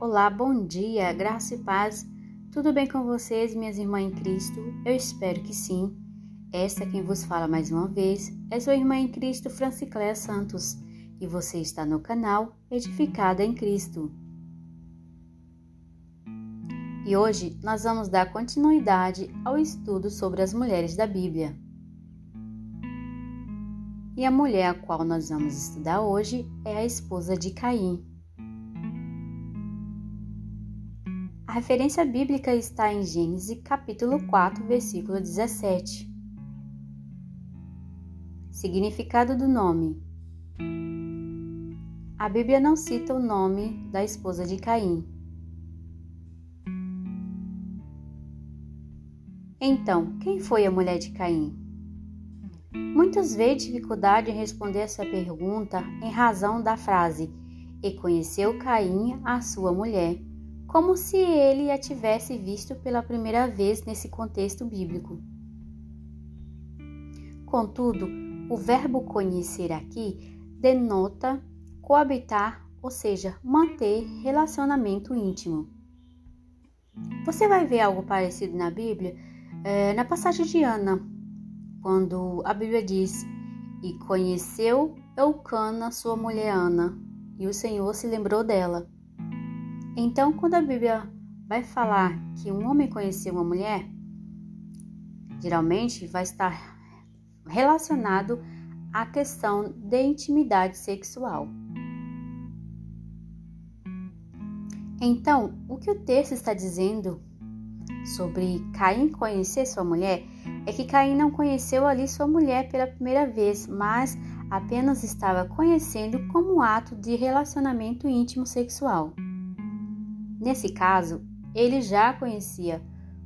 Olá, bom dia, graça e paz. Tudo bem com vocês, minhas irmãs em Cristo? Eu espero que sim. Esta quem vos fala mais uma vez é sua irmã em Cristo, Francicléia Santos, e você está no canal Edificada em Cristo. E hoje nós vamos dar continuidade ao estudo sobre as mulheres da Bíblia. E a mulher a qual nós vamos estudar hoje é a esposa de Caim. A referência bíblica está em Gênesis capítulo 4, versículo 17. Significado do nome: A Bíblia não cita o nome da esposa de Caim. Então, quem foi a mulher de Caim? Muitos veem dificuldade em responder essa pergunta em razão da frase: E conheceu Caim a sua mulher como se ele a tivesse visto pela primeira vez nesse contexto bíblico. Contudo, o verbo conhecer aqui denota coabitar, ou seja, manter relacionamento íntimo. Você vai ver algo parecido na Bíblia, é, na passagem de Ana, quando a Bíblia diz: E conheceu Eucana, sua mulher Ana, e o Senhor se lembrou dela. Então, quando a Bíblia vai falar que um homem conheceu uma mulher, geralmente vai estar relacionado à questão de intimidade sexual. Então, o que o texto está dizendo sobre Caim conhecer sua mulher é que Caim não conheceu ali sua mulher pela primeira vez, mas apenas estava conhecendo como ato de relacionamento íntimo sexual. Nesse caso, ele já a conhecia,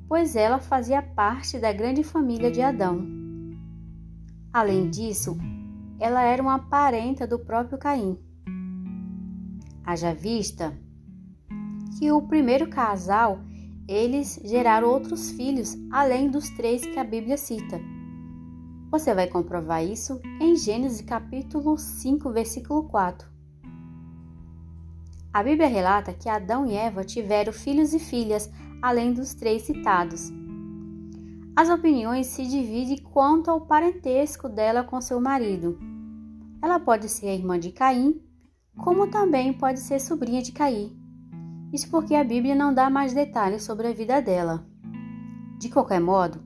pois ela fazia parte da grande família de Adão. Além disso, ela era uma parenta do próprio Caim. Haja vista que o primeiro casal, eles geraram outros filhos além dos três que a Bíblia cita. Você vai comprovar isso em Gênesis capítulo 5, versículo 4. A Bíblia relata que Adão e Eva tiveram filhos e filhas, além dos três citados. As opiniões se dividem quanto ao parentesco dela com seu marido. Ela pode ser a irmã de Caim, como também pode ser sobrinha de Caim. Isso porque a Bíblia não dá mais detalhes sobre a vida dela. De qualquer modo,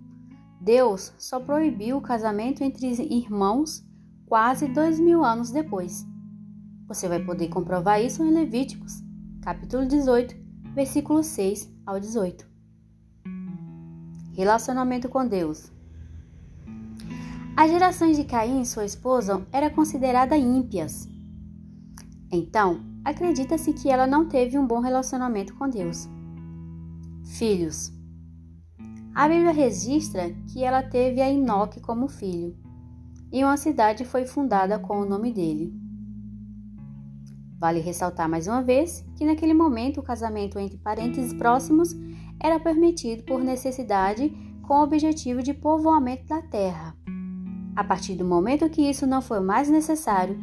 Deus só proibiu o casamento entre irmãos quase dois mil anos depois. Você vai poder comprovar isso em Levíticos, capítulo 18, versículo 6 ao 18. Relacionamento com Deus. As gerações de Caim e sua esposa eram consideradas ímpias. Então, acredita-se que ela não teve um bom relacionamento com Deus. Filhos. A Bíblia registra que ela teve a Enoque como filho, e uma cidade foi fundada com o nome dele. Vale ressaltar mais uma vez que naquele momento o casamento entre parentes próximos era permitido por necessidade com o objetivo de povoamento da terra. A partir do momento que isso não foi mais necessário,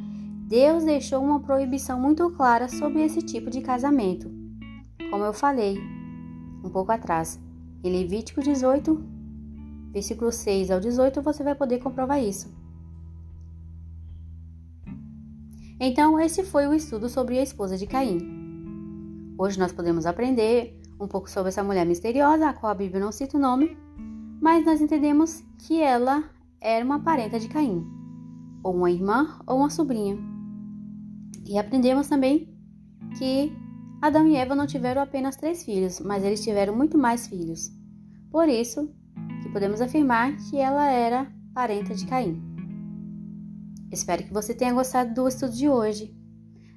Deus deixou uma proibição muito clara sobre esse tipo de casamento. Como eu falei um pouco atrás, em Levítico 18, versículo 6 ao 18, você vai poder comprovar isso. Então, esse foi o estudo sobre a esposa de Caim. Hoje nós podemos aprender um pouco sobre essa mulher misteriosa, a qual a Bíblia não cita o nome, mas nós entendemos que ela era uma parenta de Caim, ou uma irmã ou uma sobrinha. E aprendemos também que Adão e Eva não tiveram apenas três filhos, mas eles tiveram muito mais filhos. Por isso que podemos afirmar que ela era parenta de Caim. Espero que você tenha gostado do estudo de hoje.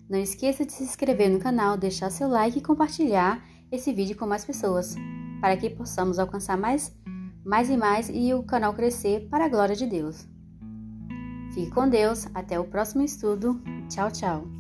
Não esqueça de se inscrever no canal, deixar seu like e compartilhar esse vídeo com mais pessoas, para que possamos alcançar mais, mais e mais e o canal crescer para a glória de Deus. Fique com Deus, até o próximo estudo. Tchau, tchau.